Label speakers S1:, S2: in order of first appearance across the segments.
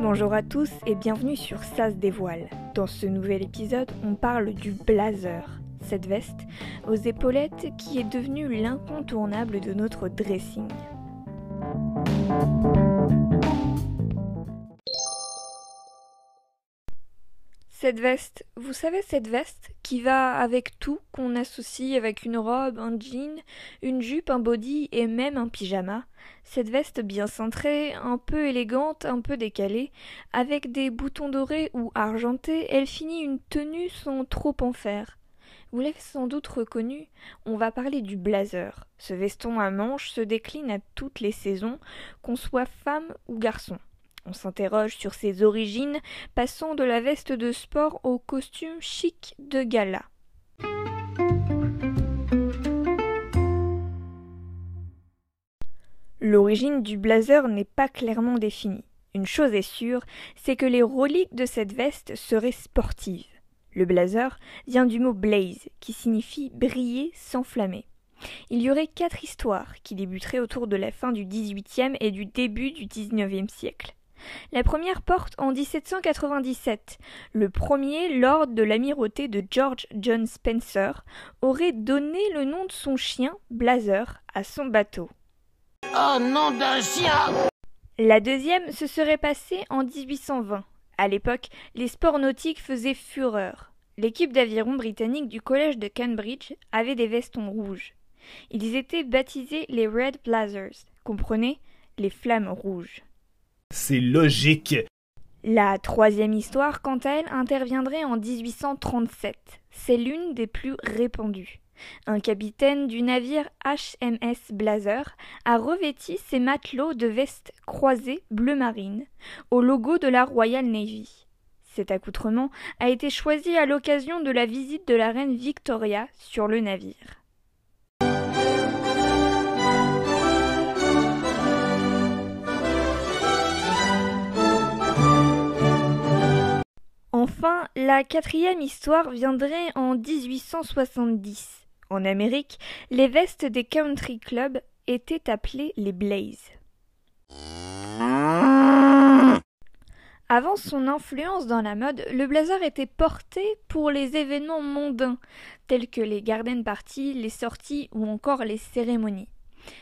S1: Bonjour à tous et bienvenue sur Ça se dévoile. Dans ce nouvel épisode, on parle du blazer, cette veste aux épaulettes qui est devenue l'incontournable de notre dressing. Cette veste, vous savez cette veste qui va avec tout qu'on associe avec une robe, un jean, une jupe, un body et même un pyjama. Cette veste bien cintrée, un peu élégante, un peu décalée, avec des boutons dorés ou argentés, elle finit une tenue sans trop en faire. Vous l'avez sans doute reconnu, on va parler du blazer. Ce veston à manches se décline à toutes les saisons, qu'on soit femme ou garçon. On s'interroge sur ses origines, passant de la veste de sport au costume chic de gala. L'origine du blazer n'est pas clairement définie. Une chose est sûre, c'est que les reliques de cette veste seraient sportives. Le blazer vient du mot blaze, qui signifie briller, s'enflammer. Il y aurait quatre histoires qui débuteraient autour de la fin du XVIIIe et du début du XIXe siècle. La première porte en 1797. Le premier lord de l'amirauté de George John Spencer aurait donné le nom de son chien, Blazer, à son bateau.
S2: Oh nom d'un chien
S1: La deuxième se serait passée en 1820. À l'époque, les sports nautiques faisaient fureur. L'équipe d'aviron britannique du collège de Cambridge avait des vestons rouges. Ils étaient baptisés les Red Blazers, comprenez? Les flammes rouges.
S3: C'est logique.
S1: La troisième histoire, quant à elle, interviendrait en 1837. C'est l'une des plus répandues. Un capitaine du navire HMS Blazer a revêti ses matelots de vestes croisées bleu marine, au logo de la Royal Navy. Cet accoutrement a été choisi à l'occasion de la visite de la reine Victoria sur le navire. La quatrième histoire viendrait en 1870. En Amérique, les vestes des country clubs étaient appelées les Blaze. Avant son influence dans la mode, le blazer était porté pour les événements mondains, tels que les garden parties, les sorties ou encore les cérémonies.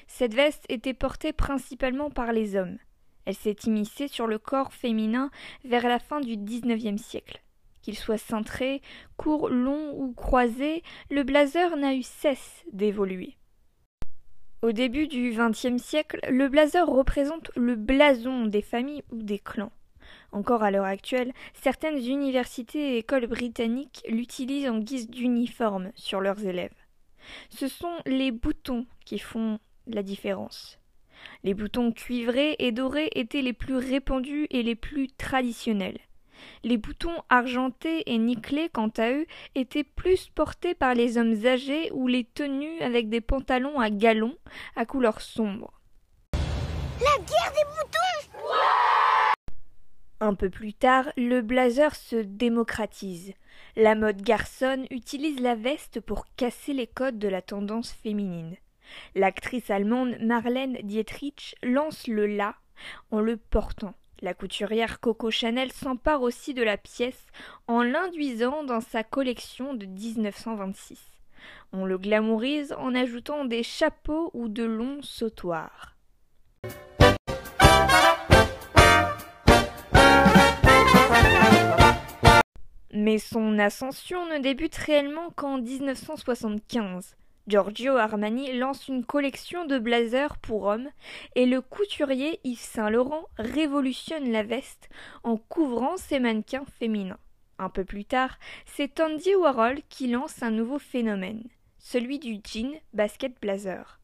S1: Cette veste était portée principalement par les hommes. Elle s'est immiscée sur le corps féminin vers la fin du XIXe siècle. Qu'il soit cintré, court, long ou croisé, le blazer n'a eu cesse d'évoluer. Au début du XXe siècle, le blazer représente le blason des familles ou des clans. Encore à l'heure actuelle, certaines universités et écoles britanniques l'utilisent en guise d'uniforme sur leurs élèves. Ce sont les boutons qui font la différence. Les boutons cuivrés et dorés étaient les plus répandus et les plus traditionnels. Les boutons argentés et nickelés, quant à eux, étaient plus portés par les hommes âgés ou les tenues avec des pantalons à galons à couleur sombre.
S2: La guerre des boutons
S1: Un peu plus tard, le blazer se démocratise. La mode garçonne utilise la veste pour casser les codes de la tendance féminine. L'actrice allemande Marlène Dietrich lance le la en le portant. La couturière Coco Chanel s'empare aussi de la pièce en l'induisant dans sa collection de 1926. On le glamourise en ajoutant des chapeaux ou de longs sautoirs. Mais son ascension ne débute réellement qu'en 1975. Giorgio Armani lance une collection de blazers pour hommes et le couturier Yves Saint Laurent révolutionne la veste en couvrant ses mannequins féminins. Un peu plus tard, c'est Andy Warhol qui lance un nouveau phénomène, celui du jean basket blazer.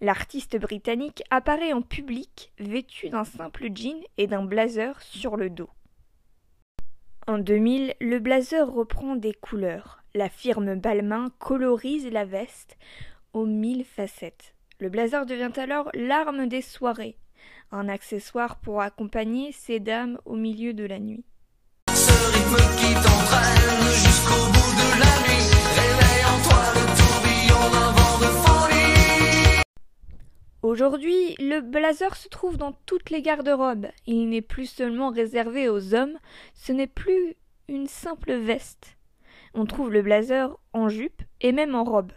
S1: L'artiste britannique apparaît en public vêtu d'un simple jean et d'un blazer sur le dos. En 2000, le blazer reprend des couleurs. La firme Balmain colorise la veste aux mille facettes. Le blazer devient alors l'arme des soirées, un accessoire pour accompagner ces dames au milieu de la nuit. Aujourd'hui, le blazer se trouve dans toutes les garde-robes. Il n'est plus seulement réservé aux hommes, ce n'est plus une simple veste. On trouve le blazer en jupe et même en robe.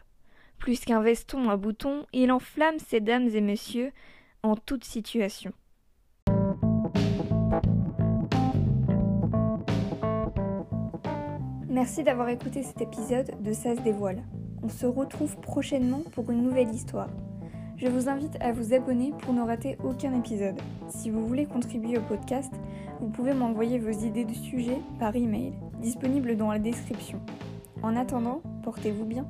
S1: Plus qu'un veston à boutons, il enflamme ces dames et messieurs en toute situation. Merci d'avoir écouté cet épisode de Ça se dévoile. On se retrouve prochainement pour une nouvelle histoire. Je vous invite à vous abonner pour ne rater aucun épisode. Si vous voulez contribuer au podcast, vous pouvez m'envoyer vos idées de sujets par email, disponible dans la description. En attendant, portez-vous bien.